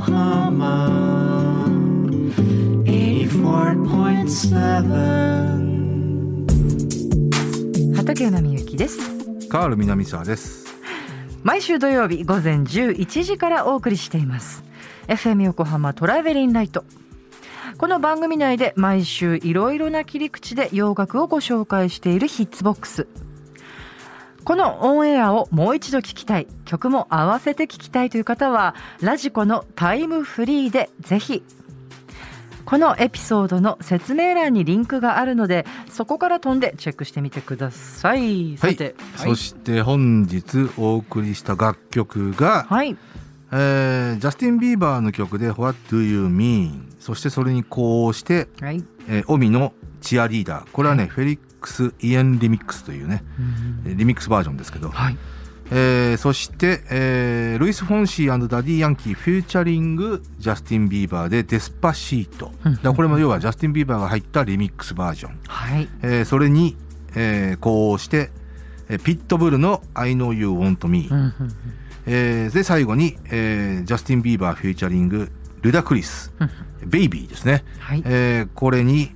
Yokohama. 84.7畠山みゆきです。カール南沢です。毎週土曜日午前11時からお送りしています。FM 横浜トラベリンライトこの番組内で毎週いろいろな切り口で洋楽をご紹介しているヒッツボックスこのオンエアをもう一度聞きたい。曲も合わせて聞きたいという方はラジコのタイムフリーでぜひ。このエピソードの説明欄にリンクがあるのでそこから飛んでチェックしてみてください。はい。さて。そして本日お送りした楽曲が、はい。えージャスティン・ビーバーの曲で What Do You Mean? そしてそれにこうして、はい。えーオミのチアリーダー。これはね、フェリックス・イエン・リミックスというね、リミックスバージョンですけど、はい。えーそして、えールイス・フォンシ、ダディー・ヤンキー featuring ジャスティン・ビーバーで Despacito。うん。だこれも要はジャスティン・ビーバーが入ったリミックスバージョン。はい。えーそれに、えーこうして、えーピットブルの I know you want me、うんうんえーで最後に、えージャスティン・ビーバー featuring リュダクリス、うん。 Baby ですね、はい。えーこれに、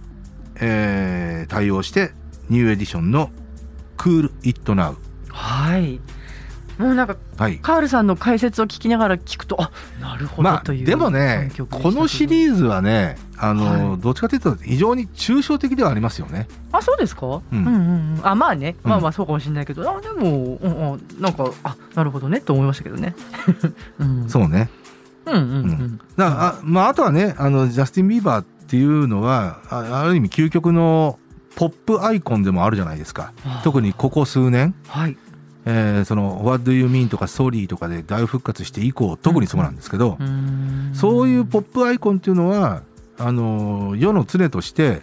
えー対応してニューエディションの Cool It Now はい。もうなんかはい。カールさんの解説を聞きながら聞くとあなるほどまあというでもねこのシリーズはねあの、はい。どっちかというと非常に抽象的ではありますよね。あそうですか、うん、うんうんあまあね。うん。まあまあそうかもしれないけど、あでも、うんうん、なんかあなるほどねと思いましたけどね、うん、そうね。うんうんうん。あ,、まあ、あとはねあのジャスティン・ビーバーっていうのはあある意味究極のポップアイコンでもあるじゃないですか。あ特にここ数年、はい。えーその「What do you mean?」とか「Sorry」とかで大復活して以降特にそうなんですけど、うーん。そういうポップアイコンっていうのはあの世の常として、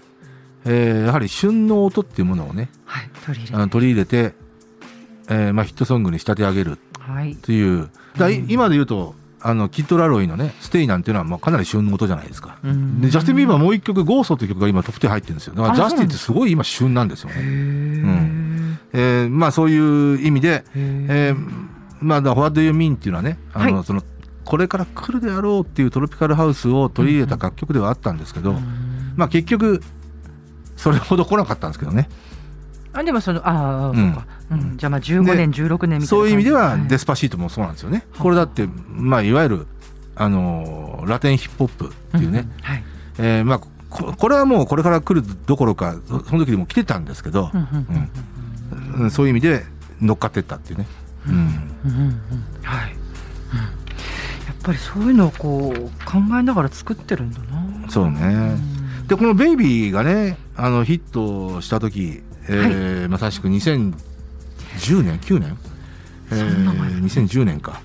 えーやはり旬の音っていうものをねはい取り入れあの取り入れて、えーまあ、ヒットソングに仕立て上げるはい。という。だいうん。今で言うとあのキッド・ラロイのね「ステイ」なんていうのはまあかなり旬の音じゃないですか。うん。でジャスティン・ビーバーもう一曲「ゴースト」っていう曲が今トップ10入ってるんですよ。だからあジャスティンってすごい今旬なんですよへね。ーえーまあそういう意味で、えーまあだ What do you mean っていうのはねあの、はい。そのこれから来るであろうっていうトロピカルハウスを取り入れた楽曲ではあったんですけど、うん。まあ結局それほど来なかったんですけどね。あでもそのああ、うん。そうか、うん、じゃあまあ15年16年みたいなそういう意味でははい。デスパシートもそうなんですよね、これだってまあいわゆるあのーラテンヒップホップっていうね、ん。はい。えーまあここれはもうこれから来るどころかそその時でも来てたんですけどそういう意味で乗っかってったっていうね、やっぱりそういうのをこう考えながら作ってるんだな。そうね。でこの「ベイビーがねあのヒットした時、えーまさしく2010年？9年、えそんな前ー、2010年か。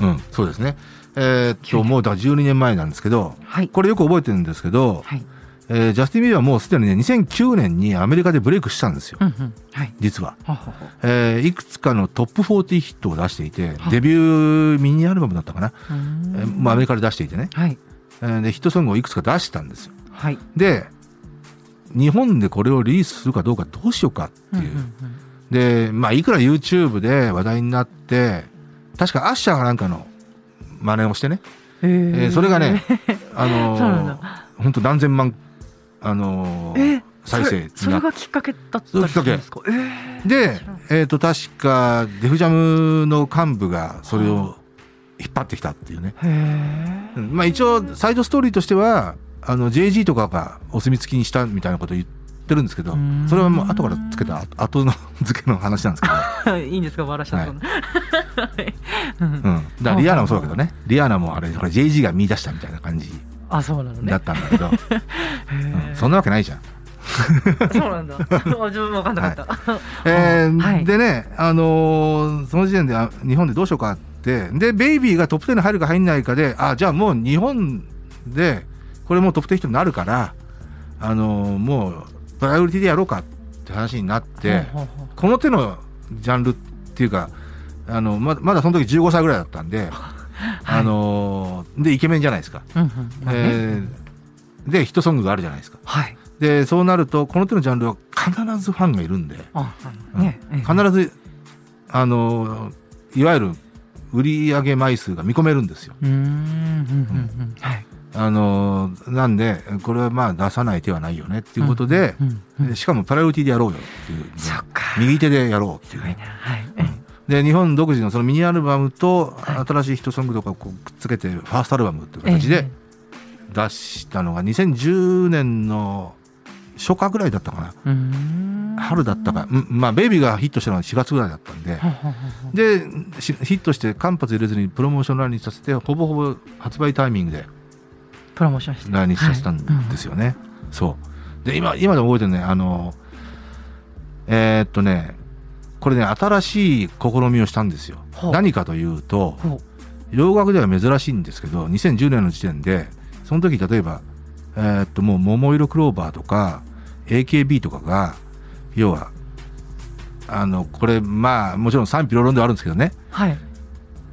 うんそうですね。えーっともうだから12年前なんですけどはい。これよく覚えてるんですけど、はい。えージャスティン・ビーバーはもうすでにね2009年にアメリカでブレイクしたんですよ。うんうん。はい。実は、ははは。えーいくつかのトップ40ヒットを出していてはデビューミニアルバムだったかな、えーまあ、アメリカで出していてね、はい。えーでヒットソングをいくつか出したんですよ。はい。で日本でこれをリリースするかどうかどうしようかっていう、んんでまあいくら YouTube で話題になって確かアッシャーかなんかの真似をしてね、えーそれがね あのー本当何千万あのーえー再生それがきっかけだったんですか？えーでえー、と確かデフジャムの幹部がそれを引っ張ってきたっていうね、まあ、一応サイドストーリーとしてはあの JG とかがお墨付きにしたみたいなことを言ってるんですけどうん。それはもう後からつけた後の 付けの話なんですけど、いいんですか笑らしちゃったの。はい。うん。うん、だからリアーナもそうだけどね。リアーナもあれこれ JG が見出したみたいな感じあそうなのね。だったんだけど、へうん。ー。そんなわけないじゃん。そうなんだ。あ、自分分かんなかった。えーはい。でね、あのーその時点であ日本でどうしようかって。でベイビーがトップ10に入るか入んないかであじゃあもう日本でこれもうトップ10ヒットになるから、あのーもうプライオリティでやろうかって話になって、この手のジャンルっていうかあのままだその時15歳ぐらいだったんで、あのーでイケメンじゃないですか。えーでヒットソングがあるじゃないですか。はい。でそうなるとこの手のジャンルは必ずファンがいるんで。ね。ええ必ずあのいわゆる売上枚数が見込めるんですよ。うんうんうんうんはいあのなんでこれはまあ出さない手はないよねっていうことで、しかもプライオリティでやろうよっていう。右手でやろうっていう。ね、はい。えで日本独自のそのミニアルバムとはい。新しいヒットソングとかをこうくっつけてファーストアルバムっていう形で出したのが2010年の初夏ぐらいだったかな。春だったか、うんまあベイビーがヒットしたのは4月ぐらいだったんで。でしヒットして間髪入れずにプロモーションランにさせてほぼほぼ発売タイミングでプロモーションして。来日させたんですよね。そう。で、今、今でも覚えてるね、あの、えーっとね、これね、新しい試みをしたんですよ。何かというと、ほ洋楽では珍しいんですけど、2010年の時点で、その時例えば、えーっと、もう、桃色クローバーとか、AKB とかが、要は、あの、これ、まあ、もちろん賛否両論ではあるんですけどね、うはい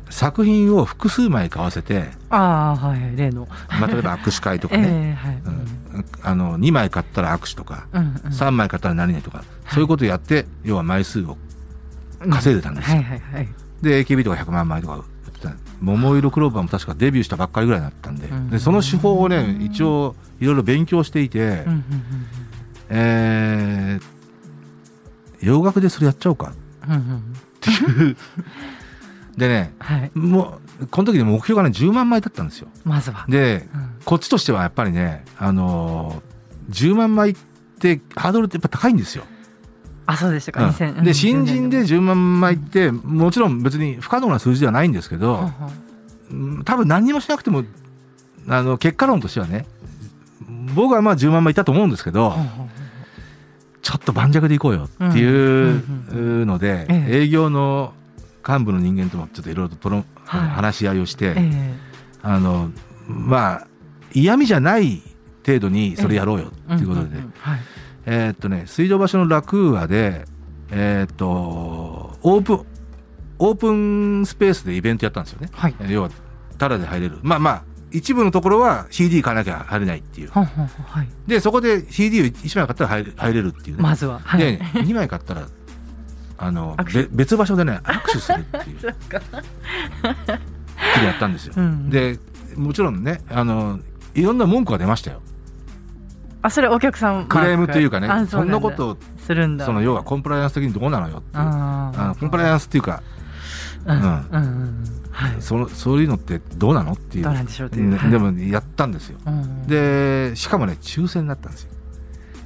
作品を複数枚買わせて、ああはい例の。まあ、例えば握手会とか えね、あの2枚買ったら握手とか、うんうん。3枚買ったら何々とか、そういうことをやって要は枚数を稼いでたんですよ。はいはいはい。で AKB とか100万枚とか売ってた。桃色クローバーも確かデビューしたばっかりぐらいだったんで,、うんでその手法をね一応いろいろ勉強していて、えー洋楽でそれやっちゃおうか。っていう でねはい。もうこの時で目標がね10万枚だったんですよ。まずは。でうん。こっちとしてはやっぱりねあのー10万枚ってハードルってやっぱ高いんですよ。あそうでしたか。2000うん。で新人で10万枚ってもちろん別に不可能な数字ではないんですけど、ほうん。多分何にもしなくてもあの結果論としてはね僕はまあ10万枚いったと思うんですけど、ちょっと盤石でいこうよっていううん。ので、ええ。営業の幹部の人間ともちょっといろいろとはい。話し合いをして、えあのまあ嫌味じゃない程度にそれやろうよえっていうことで、えーっとね水道橋のラクーアでえーっとオープンオープンスペースでイベントやったんですよね。はい。えー要はタダで入れる。まあまあ一部のところは CD 買わなきゃ入れないっていう。はい。でそこで CD を1枚買ったら入れ入れるっていうね、まずは。はい。で2枚買ったらあの別場所でね握手するっていう。でやったんですよ、うん。でもちろんねあのいろんな文句が出ましたよ。あそれお客さんクレームというかねあそんなだ。ことするんだ。その要はコンプライアンス的にどうなのよっていう。ああのコンプライアンスっていうかうん。うん。うんうんはい。そのそういうのってどうなのっていう。でもやったんですよ。うん。でしかもね抽選だったんですよ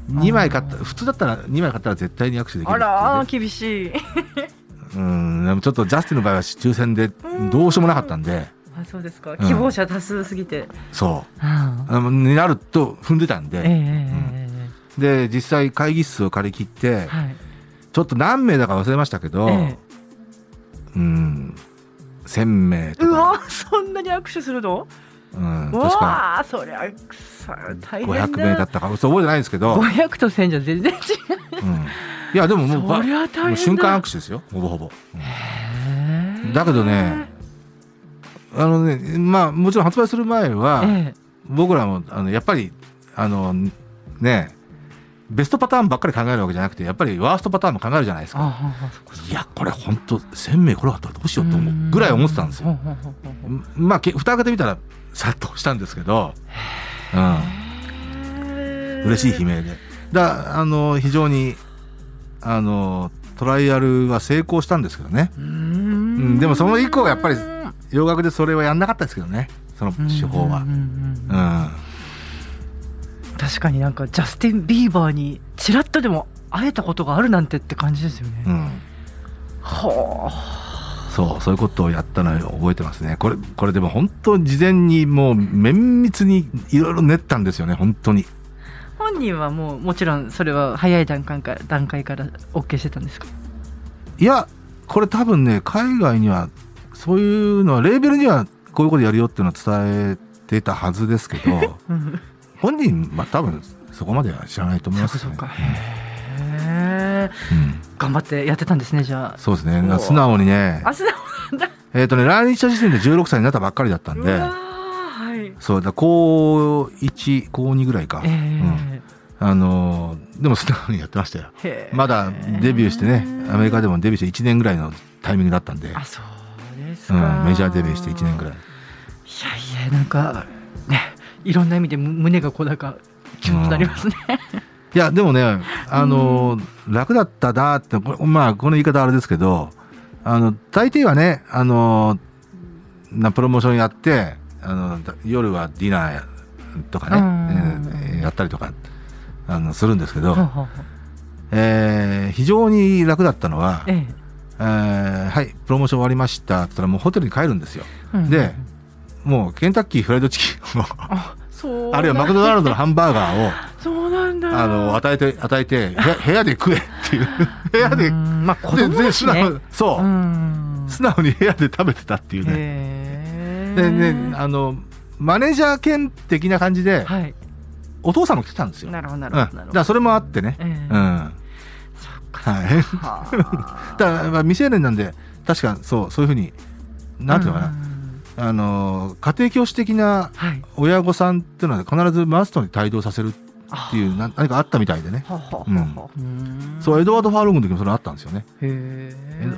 2枚買った普通だったら2枚買ったら絶対に握手できるあら厳しい。うんでもちょっとジャスティンの場合は抽選でどうしようもなかったんで。あそうですか。ん希望者多数すぎて。そう。あーあのになると踏んでたんええで、ええで実際会議室を借り切ってええはい。ちょっと何名だか忘れましたけど、えうん1000名とか、うわそんなに握手するの？うん、そりゃ500名だったか。そう覚えてないんですけど、500と1000じゃ全然違う。うん、いやでももうもう瞬間握手ですよ。ほぼほぼ、うん。だけどねあのねまあもちろん発売する前は、ええ。僕らもあのやっぱりあのねベストパターンばっかり考えるわけじゃなくてやっぱりワーストパターンも考えるじゃないですか。いやこれ本当1000名来なかったらどうしようと思うぐらい思ってたんですよ。まあけ蓋開けてみたらさっとしたんですけど、うん、嬉しい悲鳴で。だあの非常にあのトライアルは成功したんですけどね。うんんでもその以降やっぱり洋楽でそれはやんなかったですけどね。その手法は。確かになんかジャスティン・ビーバーにちらっとでも会えたことがあるなんてって感じですよね、うん。はあそうそういうことをやったのを覚えてますね。これこれでも本当事前にもう綿密にいろいろ練ったんですよね本当に。本人はもうもちろんそれは早い段階から段階から OK してたんですか？いやこれ多分ね海外にはそういうのはレーベルにはこういうことやるよっていうのは伝えてたはずですけど うん。本人は多分そこまでは知らないと思いますね。そうか。そうか頑張ってやってたんですねじゃそうですね。素直にね。ああ素直なんだ。えっ、とね来日した時点で16歳になったばっかりだったんで。そうだ高1高2ぐらいか、えうん。あのーでも素直にやってましたよ。えへえまだデビューしてねアメリカでもデビューして1年ぐらいのタイミングだったんで。あそうですメジャーデビューして1年ぐらい。いやいやなんかねいろんな意味でむ胸がこうなんかキュンとなりますね、いやでもねあのー楽だったなってこれまあこの言い方あれですけどあの大抵はねあのーなプロモーションやってあのだ夜はディナーとかね、うん。えーやったりとかあのするんですけど、えー非常に楽だったのは、ええ。ーはいプロモーション終わりましたって言ったらもうホテルに帰るんですよ。えうんでもうケンタッキーフライドチキンをあるいはマクドナルドのハンバーガーをあの与えて与えて部屋で食えっていう。部屋でうんまあ子供だしね。素直そう、ん。素直に部屋で食べてたっていうね。へでえねあのマネージャー兼的な感じではい。お父さんも来てたんですよ、なるほどなうん、だるほどなるほど。からそれもあってね、ええ。うん。そっかはいはあ だからまあ未成年なんで確かそうそういうふうになんていうのかな、ん。あの家庭教師的なはい。親御さんっていうのは必ずマストに帯同させるっていうな何かあったみたいでね。そうエドワード・ファーロングの時もそれあったんですよね。へエ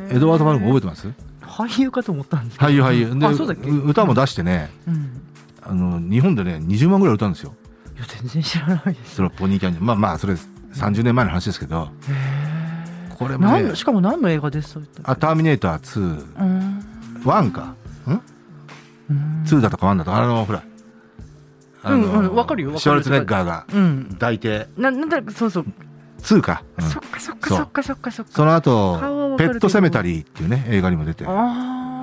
えドエドワード・ファーロング覚えてます？俳優かと思ったんですけど。俳優俳優。であそうだっけ？う歌も出してねうん。あの日本でね20万ぐらい歌うんですよ。いや全然知らないです。そのポニーキャンディまあまあそれ30年前の話ですけど。へこれもねしかも何の映画です？あターミネーター2うん。1か？ん？2だとか1だとか。あのほらあのうんうんわかるよわかる。シュワルツェネッガーがうん。抱いて。ななんだそうそう。2か、うん。そっかそっかそう。そっかそっかそっか。その後顔はわかるけど。ペットセメタリーっていうね映画にも出て。ああ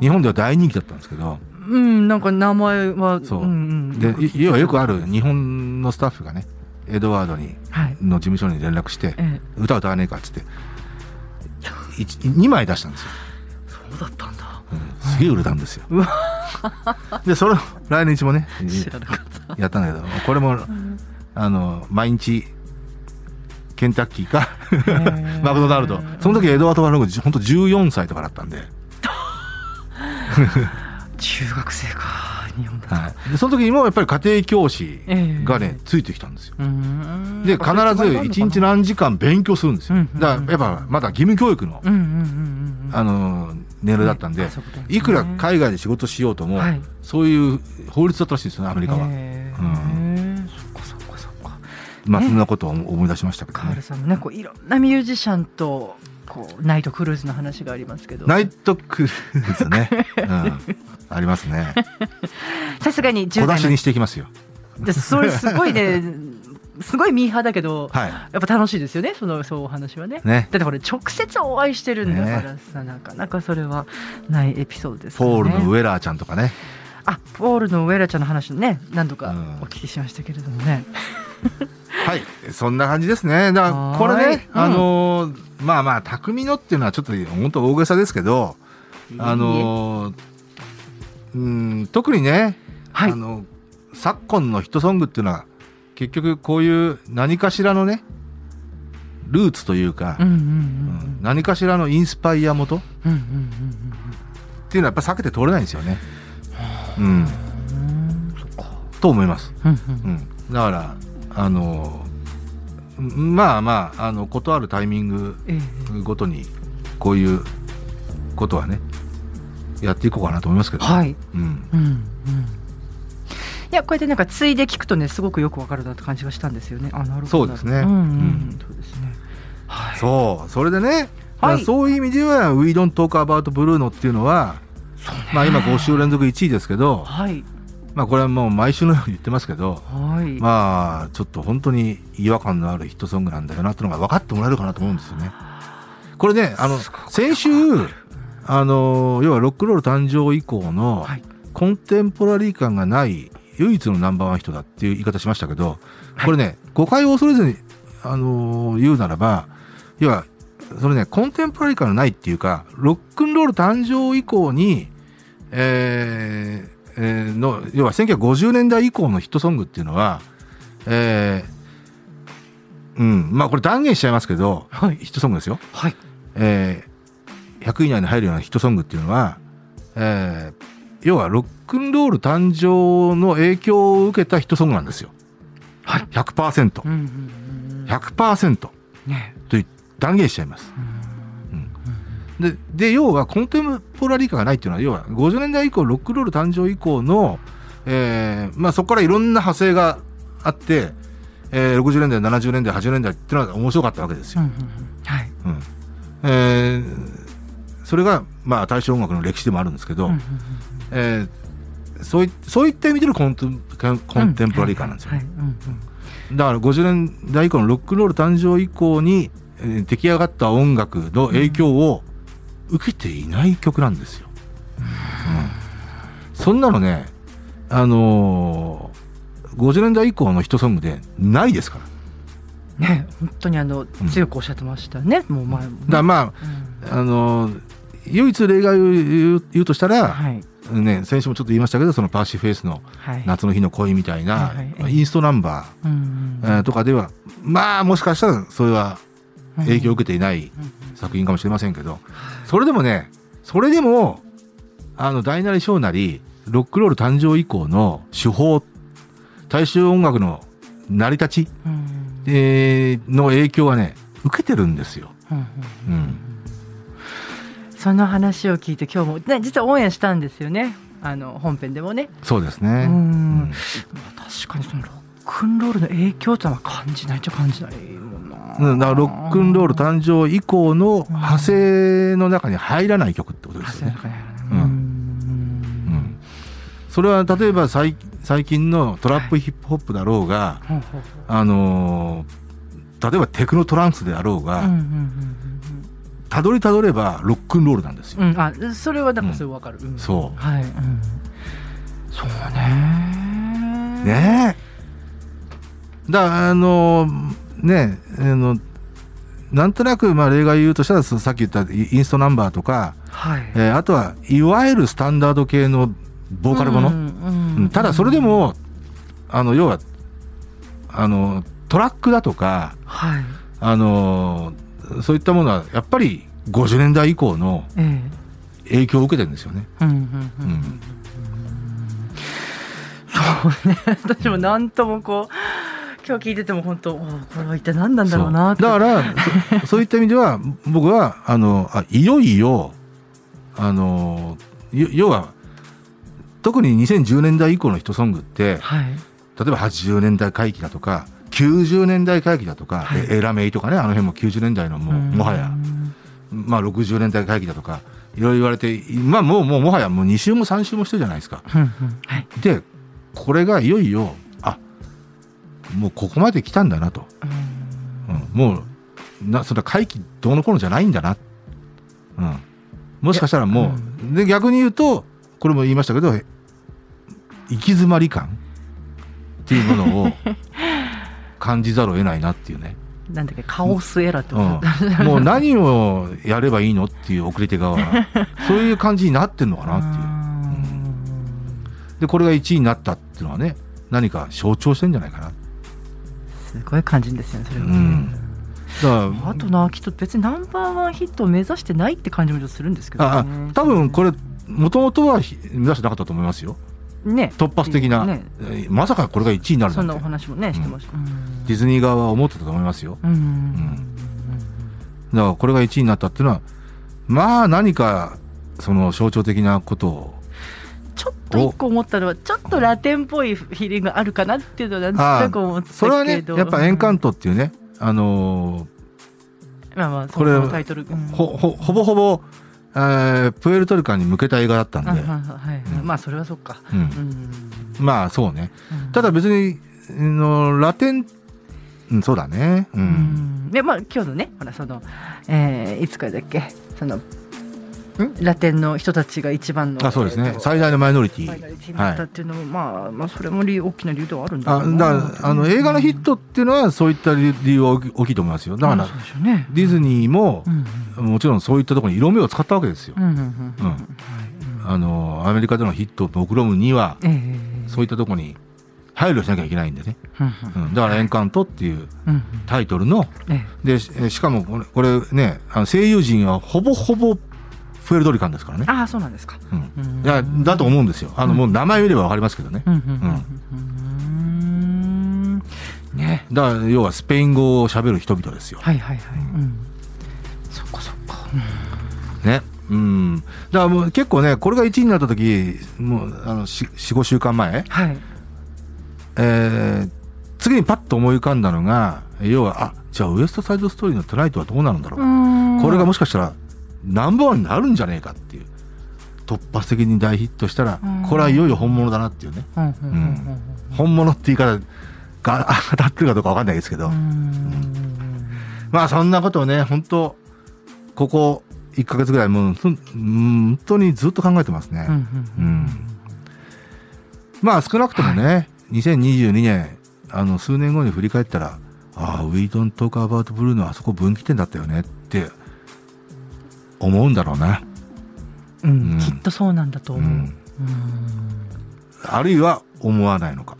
日本では大人気だったんですけど。うんなんか名前はそう。んん。でい要はよくある日本のスタッフがねエドワードにはいの事務所に連絡してええ。歌歌わねえかっつって2枚出したんですよ、そうだったんだ。うん。すげえ売れたんですよ。うわでそれを来日もねやったんだけどこれもあの毎日ケンタッキーかマクドナルド。その時エドワード・ワルゴ本当14歳とかだったんで,、中学生か日本だと。はい、でその時にもやっぱり家庭教師ええ。がねついてきたんですよ。で必ず1日何時間勉強するんですよ。だからやっぱまだ義務教育のうんうんうんうんあの年齢だったんでい。くら海外で仕事しようともはい。そういう法律だったらしいですよねアメリカは。まあそんなことを思い出しましたけどカールねさんもねこういろんなミュージシャンとこうナイトクルーズの話がありますけど。ナイトクルーズね、うん、ありますね。さすがに10代の小出しにしていきますよ。でそれすごいねすごいミーハーだけどはい。やっぱ楽しいですよねそのそうお話はね。ね。だってこれ直接お会いしてるんだからさ、なかなかそれはないエピソードですね。ポールのウェラーちゃんとかね。あポールのウェラちゃんの話ね何度かうん。お聞きしましたけれどもね、はい。そんな感じですね。だからこれはーいね、あのーまあまあ匠のっていうのはちょっと本当大げさですけどあのーうん特にね、はい。あの昨今のヒットソングっていうのは結局こういう何かしらのねルーツというか、うんうんうんうん。何かしらのインスパイア元っうんうんうんていうのはやっぱ避けて通れないんですよね。と思います。うんううん。ん、だからあのうんまあまああのことあるタイミングええ。ごとにこういうことはねやっていこうかなと思いますけど、はい。うん、うんうんいやこうやってなんかついで聞くとねすごくよくわかるなって感じがしたんですよね。あなるほど。そうですね。うんうん、うん。そうですね。はい。そう。それでね、はい。そういう意味では「We Don't Talk About Bruno」っていうのは、ね。まあ、今5週連続1位ですけど、はい。まあ、これはもう毎週のように言ってますけどはい、まあちょっと本当に違和感のあるヒットソングなんだよなっていうのが分かってもらえるかなと思うんですよね。これねあの先週あの要はロックンロール誕生以降のはい。コンテンポラリー感がない唯一のナンバーワン人だっていう言い方しましたけどこれね誤解を恐れずにあの言うならば要はそれねコンテンポラリー感がないっていうかロックンロール誕生以降にえーえーの要は1950年代以降のヒットソングっていうのはえーうんまあこれ断言しちゃいますけどはいヒットソングですよ。はいえー100位以内に入るようなヒットソングっていうのは、えー要はロックンロール誕生の影響を受けたヒットソングなんですよ。はい100%。うんうんうん100%とね断言しちゃいます。うんうんでで要はコンテンポラリー化がないっていうのは要は50年代以降ロックンロール誕生以降の、えーまあ、そこからいろんな派生があって、えー60年代70年代80年代っていうのは面白かったわけですよ。うんうんうんはい。うんえーそれが、まあ、大正音楽の歴史でもあるんですけど、うんうんえーそういそういった意味でのコンテンコンテンポラリー化なんですよ。だから50年代以降のロックンロール誕生以降に、えー出来上がった音楽の影響を受けていない曲なんですよ。うんそんなのね、あのー50年代以降のヒットソングでないですから。ね本当にあの強くおっしゃってましたね。もう前もね。だからまうんあ、あのー唯一例外を言うとしたら、はい。ね、先週もちょっと言いましたけど、そのパーシーフェイスのはい。夏の日の恋みたいな、はいインストナンバうんうんー、えーとかでは、まあもしかしたらそれは影響を受けていない作品かもしれませんけど、それでもね、それでも、あの、大なり小なり、ロックンロール誕生以降の手法、大衆音楽の成り立ち、うんえーの影響はね、受けてるんですよ。うんうん。うん。その話を聞いて今日もね実はオンエアしたんですよね。あの本編でもね。そうですね。うん。うん。まあ確かにそのロックンロールの影響ってのは感じないっちゃ感じないもんな。うん、だからロックンロール誕生以降の派生の中に入らない曲ってことですよね。ううん。ん。それは例えば最最近のトラップヒップホップだろうが、ほうほうほあのー例えばテクノトランスであろうううんが、うんたどりたどればロックンロールなんですよ。うんうんあそれはなんかそれわかる。んそうはい。うんそうね。ねえ。だあのーねあのなんとなくまあ例外言うとしたらそさっき言ったイインストナンバーとか、はい。えーあとはいわゆるスタンダード系のボーカルもの、うんうんただそれでもあの要はあのトラックだとかはい。あのそういったものはやっぱり50年代以降のええ。影響を受けてるんですよね。そうね。私も何ともこう今日聞いてても本当おこれは一体何なんだろうなだからそ そういった意味では僕はあのあいよいよあのよ要は特に2010年代以降のヒットソングってはい。例えば80年代回帰だとか90年代回帰だとか、はい。エラメイとかねあの辺も90年代のもうもはや、まあ、60年代回帰だとかいろいろ言われて、まあ、もうもうもはやもう2週も3週もしてるじゃないですか。うんうんはい。でこれがいよいよあもうここまで来たんだなと、うん。うん、もうなそれは回帰どうのこうのじゃないんだな、うん、もしかしたらもう、いで逆に言うとこれも言いましたけど行き詰まり感っていうものを感じざるを得ないなっていうね。なんだっけカオスエラーってうん。もう何をやればいいのっていう送り手側。は そういう感じになってんのかなっていう。でこれが1位になったっていうのはね何か象徴してんじゃないかな。すごい感じんですよねそれは、うん。だからあとなきっと別にナンバーワンヒットを目指してないって感じもするんですけど、ああね、多分これもともとはひ目指してなかったと思いますよね。突発的な、ね。えーまさかこれが1位になるそんなおなんて話もねしてました、うん。ディズニー側は思ってたと思いますよ。うん。うん。だからこれが1位になったっていうのはまあ何かその象徴的なことを。ちょっと一個思ったのはちょっとラテンっぽいフィーリングがあるかなっていうのはなんとなく思ったけど。それはねやっぱエンカントっていうねあのまあまあそこれのタイトル、うん。ーほほほぼほぼ、えープエルトリカンに向けた映画だったんで、あはいはいはい。うん。まあそれはそっか、うん。うん。まあそうね。うん。ただ別にあのラテンうんそうだね。う、うん。んでまあ今日のねほらその、えーいつからだっけそのんラテンの人たちが一番のあそうですね。最大のマイノリティ。マイノリティになったっていうのも、まあまあそれも大きな理由ではあるんだあだからあの映画のヒットっていうのはそういった理理由は大きいと思いますよ。だからね。ディズニーもうんもちろんそういったところに色目を使ったわけですよ。うんうんうん。うん。うんはいあのアメリカでのヒットを目論むにはうんええ。そういったところに配慮しなきゃいけないんでね、うんうん、だから「エンカント」っていううんうん。タイトルのえ。でししかもこれこれねあの声優陣はほぼほぼプエルトリカンですからね。え、ああそうなんですか。うん、うん。いやだと思うんですよ。あの、うん。もう名前見ればわかりますけどね。うんうんね。だから要はスペイン語を喋る人々ですよ。はいはいはい、うん、そっかそっか、ね。うん。だからもう結構ね、これが1位になった時、もう、あの、4、4 5週間前、はい。えー、次にパッと思い浮かんだのが、要は、あ、じゃあウエストサイドストーリーのトゥナイトはどうなるんだろう。これがもしかしたら、ナンバーワンになるんじゃねえかっていう。突発的に大ヒットしたらうん、これはいよいよ本物だなっていうね。本物って言い方が当たってるかどうかわかんないですけど。うんうんまあそんなことをね、本当ここ1ヶ月ぐらいもう、本当にずっと考えてますね。まあ少なくともね、2022年、あの、数年後に振り返ったら、ああ、We Don't Talk About Blue のあそこ分岐点だったよねって思うんだろうな。うんうんきっとそうなんだと思う。うんうんあるいは思わないのか。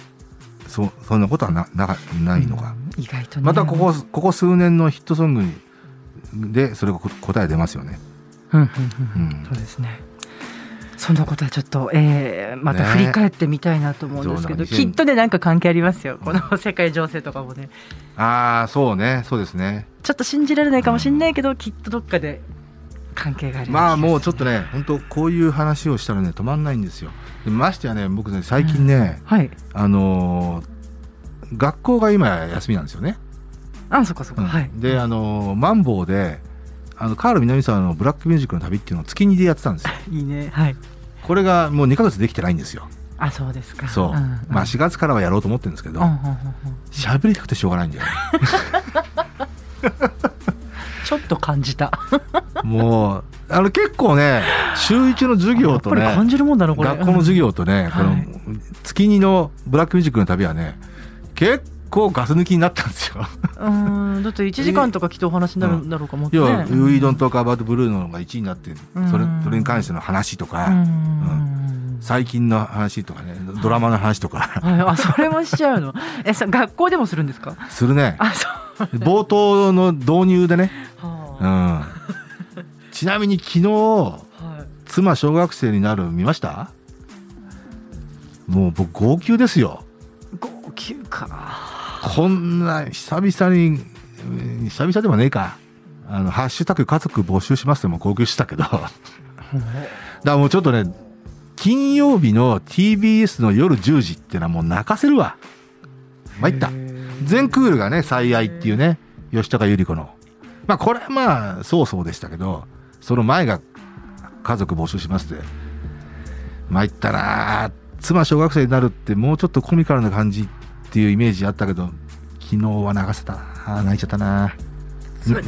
そ、そんなことはな、な、ないのか。意外とね。またここ、ここ数年のヒットソングに、で、それがこ答え出ますよね。うんうんうんうんうんそうですね。そのことはちょっと、えー、また振り返ってみたいなと思うんですけど、ねきっとね、なんか関係ありますよ。この世界情勢とかもね。ああ、そうね、そうですね。ちょっと信じられないかもしれないけど、きっとどっかで関係があるようなまあもうちょっとね、本当こういう話をしたらね、止まんないんですよ。でましてやね、僕ね、最近ね、はい。あのー学校が今休みなんですよね。あ、そっかそっか。うんはい。で、あのーマンボウで、あの、カール南沢のブラックミュージックの旅っていうのを月2でやってたんですよ。いいね。はい。これがもう2ヶ月できてないんですよ。あ、そうですか。そう。んまあ4月からはやろうと思ってるんですけどうん、うんうんうん喋りたくてしょうがないんだよね。ちょっと感じた。もう、あの結構ね、週1の授業とね、感じるもんだな、これ。学校の授業とね、このはい月2のブラックミュージックの旅はね、結構ガス抜きになったんですよ。うん。だって1時間とかきっとお話になるんだろうかもってね。要は、ウィードンとかアバートブルーのが1位になって、それうんそれに関しての話とうか、ん。最近の話とかね、ドラマの話とか、はい、あ、それもしちゃうの？え、そ学校でもするんですか？するね。あ、そう。冒頭の導入でね。うはん。ちなみに昨日、あはい。妻小学生になる見ました？もう僕号泣ですよ。号泣か。こんな久々に、うん久々でもねえか。あの、ハッシュタグ家族募集しますってもう号泣したけど。だからもうちょっとね、金曜日の TBS の夜10時っていうのはもう泣かせるわ。参った。全クールがね、最愛っていうね、吉高由里子の。まあこれはまあ、そうそうでしたけど、その前が家族募集しますって。参ったなあ妻小学生になるってもうちょっとコミカルな感じっていうイメージあったけど、昨日は流せた。泣いちゃったな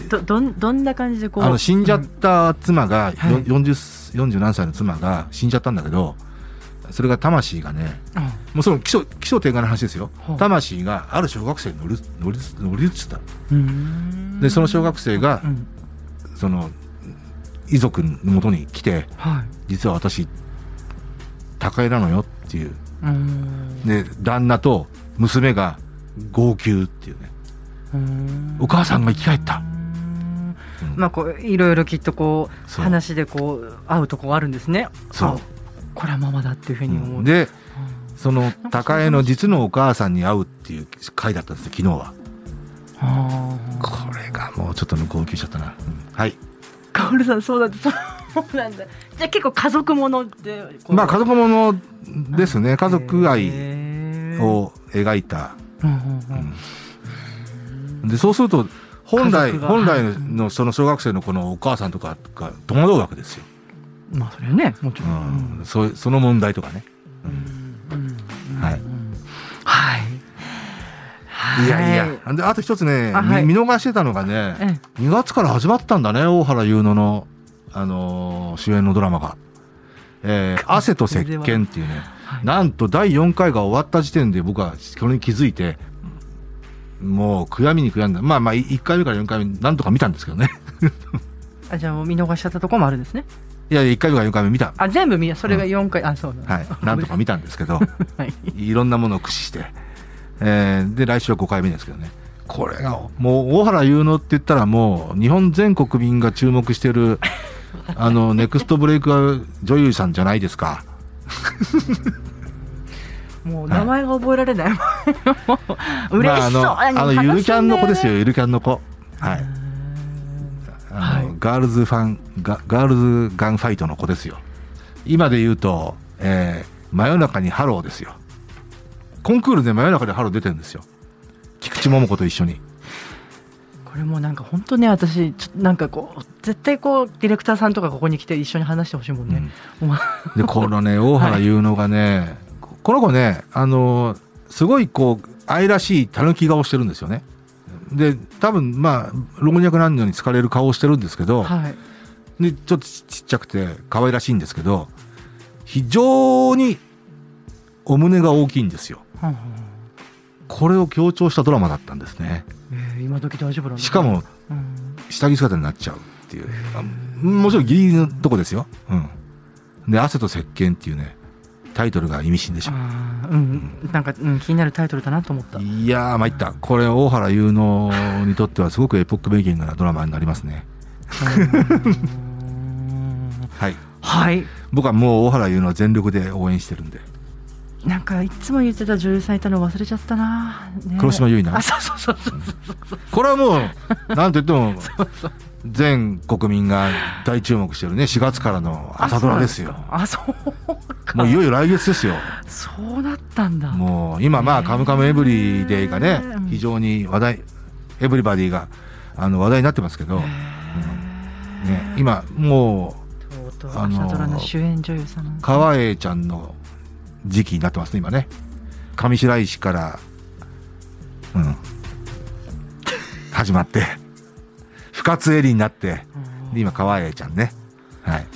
どどんどんな感じでこうあの、死んじゃった妻が、はいよ40、40何歳の妻が死んじゃったんだけど、それが魂がね、うんもうその気象、気象転換の話ですよは。あ魂がある小学生に乗り、乗り、乗り移った。うんで、その小学生がう、んその、遺族のもとに来て、はい実は私、高江なのよっていう。うんで、旦那と娘が号泣っていうね。うんお母さんが生き返った。まあこういろいろきっとこう話でこう合うとこがあるんですね。そうあこれはママだっていうふうに思う。で、うんその高江の実のお母さんに会うっていう回だったんですよ、昨日は。これがもうちょっとね号泣しちゃったな。うんはい。カオルさんそうだそうなんだ。じゃあ結構家族ものでまあ家族ものですね。家族愛を描いた。うんうんうんうんで、そうすると、本来、本来のその小学生のこのお母さんとかが戸惑うわけですよ。まあそれはねもちうろん。ん。そうその問題とかね。はいうんはい。はいやいや。で、あと一つね、あはい見見逃してたのがね、ええ2月から始まったんだね、大原優乃の、あのー主演のドラマが。えー汗と石鹸っていうね、はいなんと第4回が終わった時点で僕はこれに気づいて、もう悔やみに悔やんだ。まあまあ、1回目から4回目、なんとか見たんですけどね。あじゃあもう見逃しちゃったところもあるんですね。いや、1回目から4回目見た。あ全部見それが4回、あそうなんだはい。なんとか見たんですけど、はい。いろんなものを駆使して。えーで、来週は5回目ですけどね。これが、もう、大原優乃って言ったらもう、日本全国民が注目してる、あの、ネクストブレイク女優さんじゃないですか。もう名前が覚えられない。もう嬉しそう。まあ、あの、あのゆるキャンの子ですよ、よ。ゆるキャンの子。はい。あのはいガールズファンガガールズガンファイトの子ですよ今で言うと、えー真夜中にハローですよコンクールで真夜中でハロー出てるんですよ菊池桃子と一緒にこれもなんか本当ね私ちょっとなんかこう絶対こうディレクターさんとかここに来て一緒に話してほしいもんね、うん、でこのね大原優乃がね、はい、この子ねあのすごいこう愛らしいたぬき顔してるんですよねで多分まあ老若男女に疲れる顔をしてるんですけど、はい、でちょっとちっちゃくて可愛らしいんですけど非常にお胸が大きいんですよ。はんこれを強調したドラマだったんですね。えー、今時大丈夫なんしかも、下着姿になっちゃうっていう。もちろんギリギリのとこですよ。うん。で、汗と石鹸っていうね、タイトルが意味深でしょ。うん、なんか、うん、気になるタイトルだなと思った。いやー、参った。これ、大原優乃にとってはすごくエポックメイキングなドラマになりますね。はい。はい。僕はもう大原優乃は全力で応援してるんで。なんかいつも言ってた女優さんいたの忘れちゃったな、ね、黒島結菜？あそうそうそうそうそうこれはもうなんといっても 全国民が大注目してるね4月からの朝ドラですよ。あそうもういよいよ来月ですよ。そうだったんだ。もう今まあ「カムカムエブリデイ」がね非常に話題エブリバディがあの話題になってますけど、うん、ね、今もうあの主演女優さん川栄ちゃんの時期になってますね、今ね。上白石から、うん、始まって、深津絵里になって、で、今、川栄ちゃんね。はい。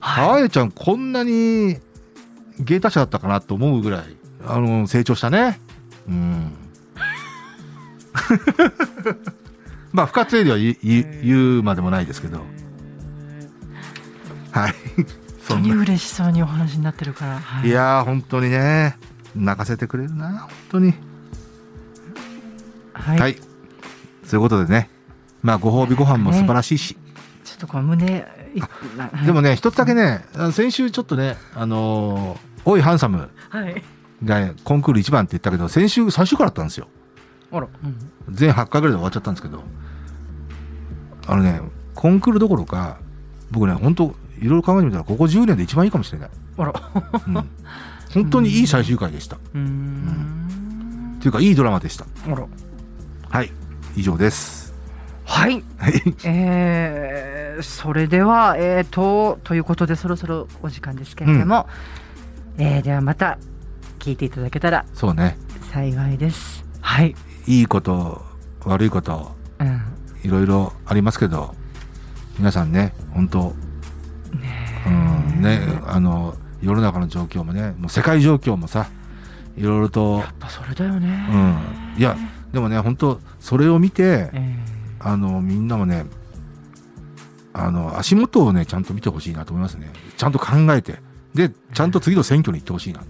川栄ちゃん、こんなに芸達者だったかなと思うぐらい、あの、成長したね。うん。まあ、深津絵里は言うまでもないですけど。はい。当に嬉しそうにお話になってるから、はい、いやー本当にね。泣かせてくれるな本当に。はい、はい、そういうことでねまあご褒美ご飯も素晴らしいし、ね、ちょっとこう胸でもね一つだけね先週ちょっとねあのー、おいハンサムがコンクール1番って言ったけど先週最終回だったんですよあら、うん、全8回ぐらいで終わっちゃったんですけどあのねコンクールどころか僕ね本当いろいろ考えてみたらここ10年で一番いいかもしれない。あら、うん、本当にいい最終回でした。うん。っていうかいいドラマでした。あら。はい以上です。はい。えー、それではえっ、ー、とということでそろそろお時間ですけれども、うん、えー、ではまた聞いていただけたらそうね。幸いです。はい。いいこと悪いこと、うん、いろいろありますけど皆さんね本当うんね、あの世の中の状況もねもう世界状況もさいろいろとやっぱそれだよね、うん、いやでもね本当それを見て、えー、あのみんなもねあの足元をねちゃんと見てほしいなと思いますね。ちゃんと考えて。でちゃんと次の選挙に行ってほしいな、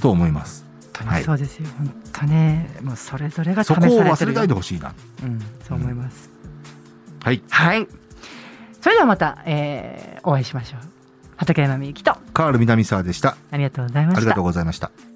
と思います。本当にそうですよ、はい、本当ね。もうそれぞれがそこを忘れないでほしいな、うん、そう思います、うん、はい。はい。それではまた、えー、お会いしましょう。畠山みゆきと。カール南沢でした。ありがとうございました。ありがとうございました。